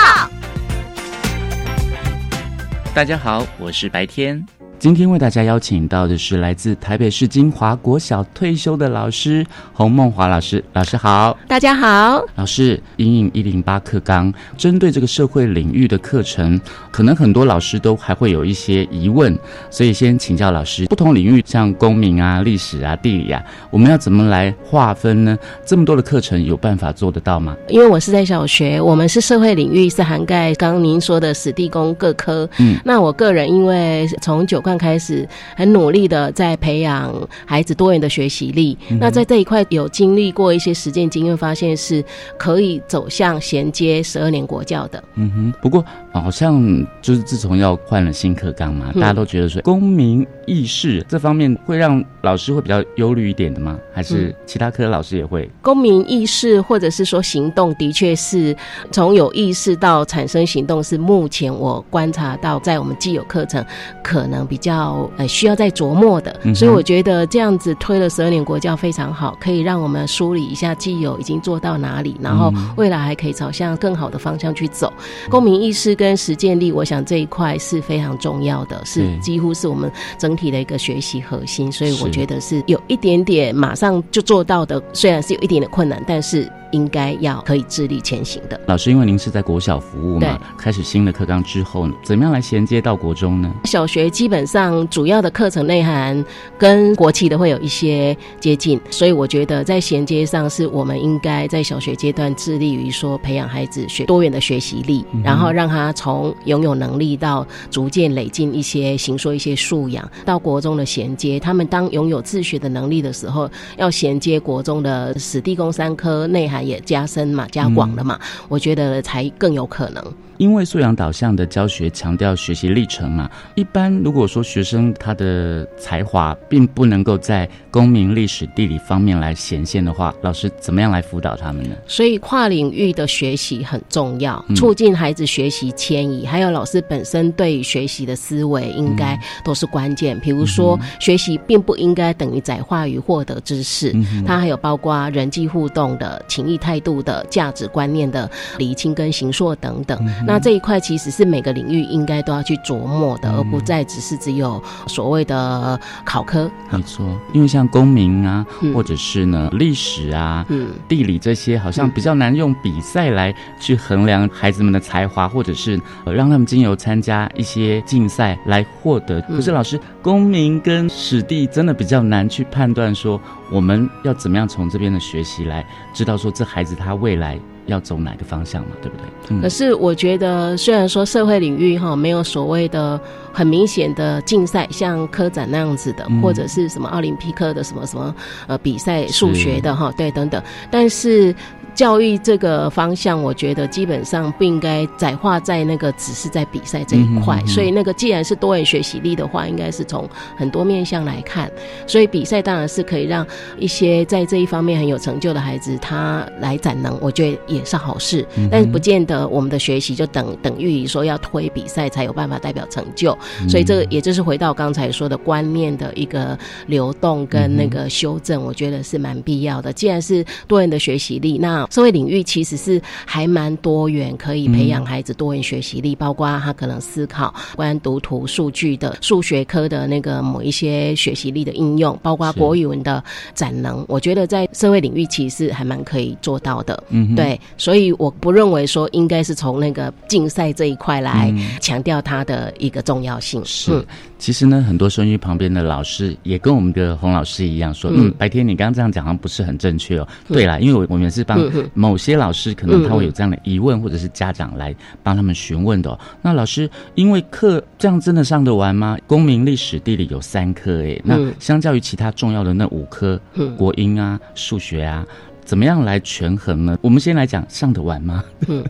大家好，我是白天。今天为大家邀请到的是来自台北市金华国小退休的老师洪梦华老师，老师好，大家好。老师，英影一零八课纲针对这个社会领域的课程，可能很多老师都还会有一些疑问，所以先请教老师，不同领域像公民啊、历史啊、地理啊，我们要怎么来划分呢？这么多的课程有办法做得到吗？因为我是在小学，我们是社会领域是涵盖刚刚您说的史地公各科，嗯，那我个人因为从九。开始很努力的在培养孩子多元的学习力。那在这一块有经历过一些实践经验，发现是可以走向衔接十二年国教的。嗯哼，不过好像就是自从要换了新课纲嘛，大家都觉得说公民意识这方面会让老师会比较忧虑一点的吗？还是其他科老师也会？公民意识或者是说行动，的确是从有意识到产生行动，是目前我观察到在我们既有课程可能比。较呃需要再琢磨的，所以我觉得这样子推了十二年国教非常好，可以让我们梳理一下既有已经做到哪里，然后未来还可以朝向更好的方向去走。公民意识跟实践力，我想这一块是非常重要的，是几乎是我们整体的一个学习核心。所以我觉得是有一点点马上就做到的，虽然是有一点点困难，但是。应该要可以自力前行的老师，因为您是在国小服务嘛，开始新的课纲之后，怎么样来衔接到国中呢？小学基本上主要的课程内涵跟国企的会有一些接近，所以我觉得在衔接上是我们应该在小学阶段致力于说培养孩子学多元的学习力，然后让他从拥有能力到逐渐累进一些行说一些素养，到国中的衔接，他们当拥有自学的能力的时候，要衔接国中的史地公三科内涵。也加深嘛，加广了嘛，我觉得才更有可能。因为素养导向的教学强调学习历程嘛，一般如果说学生他的才华并不能够在公民、历史、地理方面来显现的话，老师怎么样来辅导他们呢？所以跨领域的学习很重要，促进孩子学习迁移，还有老师本身对学习的思维应该都是关键。比如说，学习并不应该等于在话语获得知识，它还有包括人际互动的情谊态度的价值观念的理清跟形塑等等。那这一块其实是每个领域应该都要去琢磨的，而不再只是只有所谓的考科。没错，因为像公民啊，或者是呢历史啊、地理这些，好像比较难用比赛来去衡量孩子们的才华，或者是让他们经由参加一些竞赛来获得。可是老师，公民跟史地真的比较难去判断，说我们要怎么样从这边的学习来知道说这孩子他未来。要走哪个方向嘛？对不对？可是我觉得，虽然说社会领域哈没有所谓的很明显的竞赛，像科展那样子的，或者是什么奥林匹克的什么什么呃比赛数学的哈，对等等，但是。教育这个方向，我觉得基本上不应该窄化在那个只是在比赛这一块。所以，那个既然是多元学习力的话，应该是从很多面向来看。所以，比赛当然是可以让一些在这一方面很有成就的孩子他来展能，我觉得也是好事。但是，不见得我们的学习就等等于说要推比赛才有办法代表成就。所以，这个也就是回到刚才说的观念的一个流动跟那个修正，我觉得是蛮必要的。既然是多元的学习力，那社会领域其实是还蛮多元，可以培养孩子多元学习力，包括他可能思考、关读图、数据的数学科的那个某一些学习力的应用，包括国语文的展能。我觉得在社会领域其实还蛮可以做到的。嗯，对，所以我不认为说应该是从那个竞赛这一块来强调它的一个重要性。是，其实呢，很多声音旁边的老师也跟我们的洪老师一样说，嗯，白天你刚刚这样讲好像不是很正确哦。对啦，因为我我们是帮。某些老师可能他会有这样的疑问，或者是家长来帮他们询问的。那老师，因为课这样真的上得完吗？公民、历史、地理有三科，诶，那相较于其他重要的那五科，国英啊、数学啊。怎么样来权衡呢？我们先来讲上得完吗？嗯，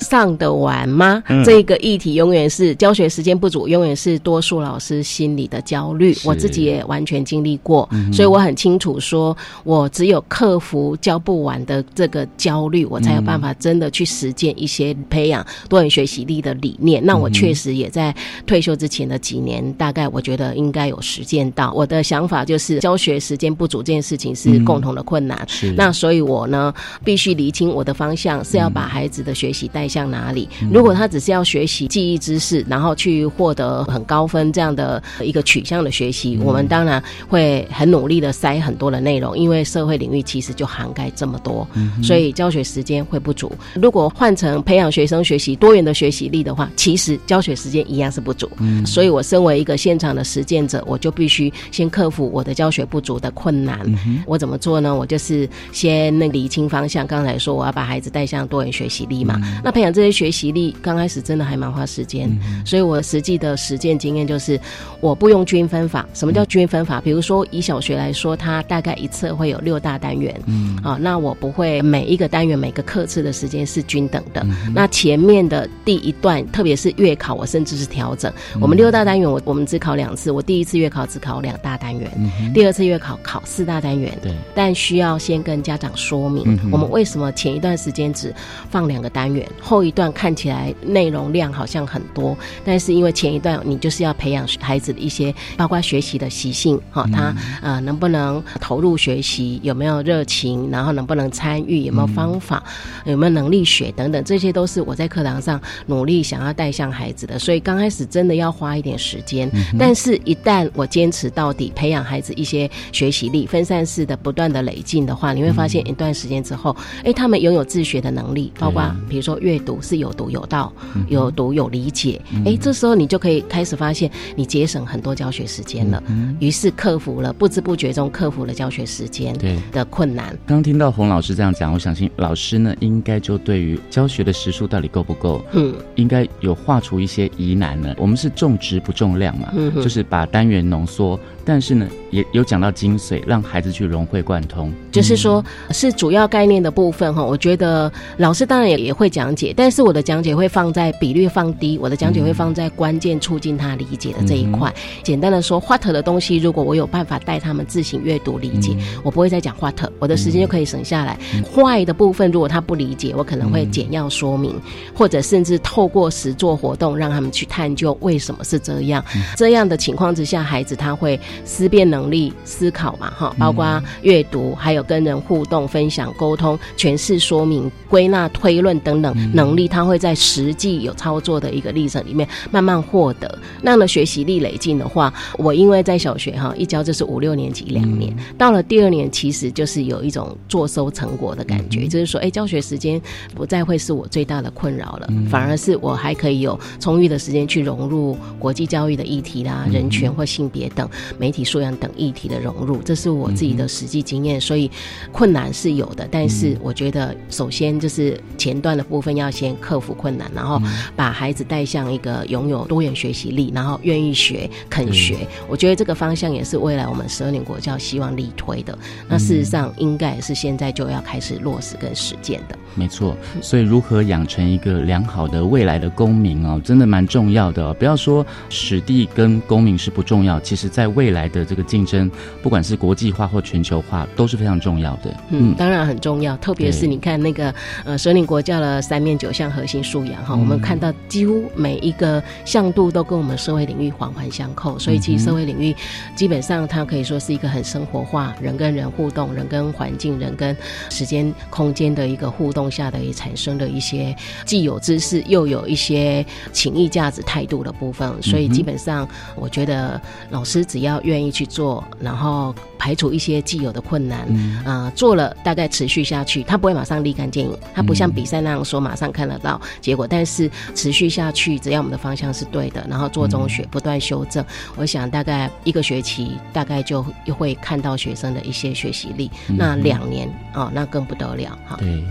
上得完吗？这个议题永远是教学时间不足，永远是多数老师心里的焦虑。我自己也完全经历过，所以我很清楚，说我只有克服教不完的这个焦虑，我才有办法真的去实践一些培养多元学习力的理念。那我确实也在退休之前的几年，大概我觉得应该有实践到。我的想法就是，教学时间不足这件事情是共同的困难。是那所所以我呢必须厘清我的方向是要把孩子的学习带向哪里。如果他只是要学习记忆知识，然后去获得很高分这样的一个取向的学习，我们当然会很努力的塞很多的内容，因为社会领域其实就涵盖这么多，所以教学时间会不足。如果换成培养学生学习多元的学习力的话，其实教学时间一样是不足。所以我身为一个现场的实践者，我就必须先克服我的教学不足的困难。我怎么做呢？我就是先那理清方向。刚才说我要把孩子带向多元学习力嘛，那培养这些学习力，刚开始真的还蛮花时间。所以我实际的实践经验就是，我不用均分法。什么叫均分法？比如说以小学来说，它大概一次会有六大单元。嗯，啊，那我不会每一个单元每个课次的时间是均等的。那前面的第一段，特别是月考，我甚至是调整。我们六大单元，我我们只考两次。我第一次月考只考两大单元，第二次月考考四大单元。对，但需要先跟家长说明，我们为什么前一段时间只放两个单元，后一段看起来内容量好像很多，但是因为前一段你就是要培养孩子的一些，包括学习的习性，哈，他呃能不能投入学习，有没有热情，然后能不能参与，有没有方法，有没有能力学等等，这些都是我在课堂上努力想要带向孩子的。所以刚开始真的要花一点时间，但是一旦我坚持到底，培养孩子一些学习力，分散式的不断的累进的话，你会发现一段时间之后，哎，他们拥有自学的能力，包括比如说阅读是有读有道，有读有理解，哎，这时候你就可以开始发现你节省很多教学时间了，于是克服了不知不觉中克服了教学时间的困难。刚听到洪老师这样讲，我相信老师呢应该就对于教学的时数到底够不够，嗯，应该有画出一些疑难了。我们是重质不重量嘛，嗯就是把单元浓缩。但是呢，也有讲到精髓，让孩子去融会贯通。就是说，是主要概念的部分哈。我觉得老师当然也也会讲解，但是我的讲解会放在比率放低，我的讲解会放在关键促进他理解的这一块。简单的说，what 的东西，如果我有办法带他们自行阅读理解，我不会再讲 what，我的时间就可以省下来。坏的部分，如果他不理解，我可能会简要说明，或者甚至透过实作活动让他们去探究为什么是这样。这样的情况之下，孩子他会。思辨能力、思考嘛，哈，包括阅读，还有跟人互动、分享、沟通、诠释、说明、归纳、推论等等能力，他会在实际有操作的一个历程里面慢慢获得。那么学习力累进的话，我因为在小学哈一教就是五六年级两年，到了第二年其实就是有一种坐收成果的感觉，就是说，哎，教学时间不再会是我最大的困扰了，反而是我还可以有充裕的时间去融入国际教育的议题啦、人权或性别等。媒体素养等议题的融入，这是我自己的实际经验，所以困难是有的。但是我觉得，首先就是前段的部分要先克服困难，然后把孩子带向一个拥有多元学习力，然后愿意学、肯学。我觉得这个方向也是未来我们十二年国教希望力推的。那事实上，应该是现在就要开始落实跟实践的。没错，所以如何养成一个良好的未来的公民哦，真的蛮重要的。不要说史地跟公民是不重要，其实在未来的这个竞争，不管是国际化或全球化，都是非常重要的。嗯，当然很重要。特别是你看那个呃，蛇岭国教的三面九项核心素养哈，我们看到几乎每一个向度都跟我们社会领域环环相扣。所以其实社会领域基本上它可以说是一个很生活化，人跟人互动，人跟环境，人跟时间空间的一个互动下的也产生的一些既有知识又有一些情谊价值态度的部分。所以基本上我觉得老师只要愿意去做，然后排除一些既有的困难，啊，做了大概持续下去，他不会马上立竿见影，他不像比赛那样说马上看得到结果，但是持续下去，只要我们的方向是对的，然后做中学不断修正，我想大概一个学期大概就会看到学生的一些学习力，那两年啊，那更不得了哈。对，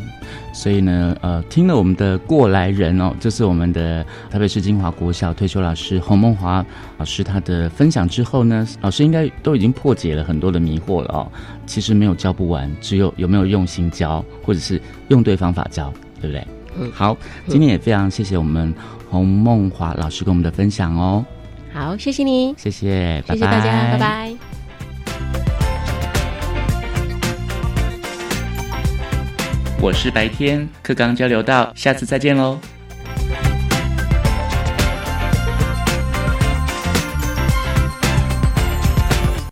所以呢，呃，听了我们的过来人哦，这是我们的台北市金华国小退休老师洪梦华老师他的分享之后呢。老师应该都已经破解了很多的迷惑了哦。其实没有教不完，只有有没有用心教，或者是用对方法教，对不对？嗯。好，今天也非常谢谢我们洪梦华老师跟我们的分享哦。好，谢谢你，谢谢，谢谢大家，拜拜。我是白天课刚交流到，下次再见喽。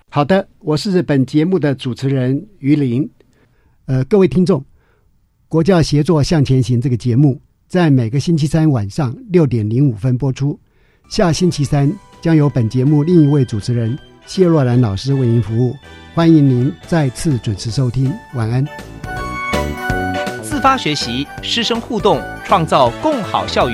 好的，我是本节目的主持人于林。呃，各位听众，国教协作向前行这个节目在每个星期三晚上六点零五分播出。下星期三将由本节目另一位主持人谢若兰老师为您服务，欢迎您再次准时收听。晚安。自发学习，师生互动，创造共好校园。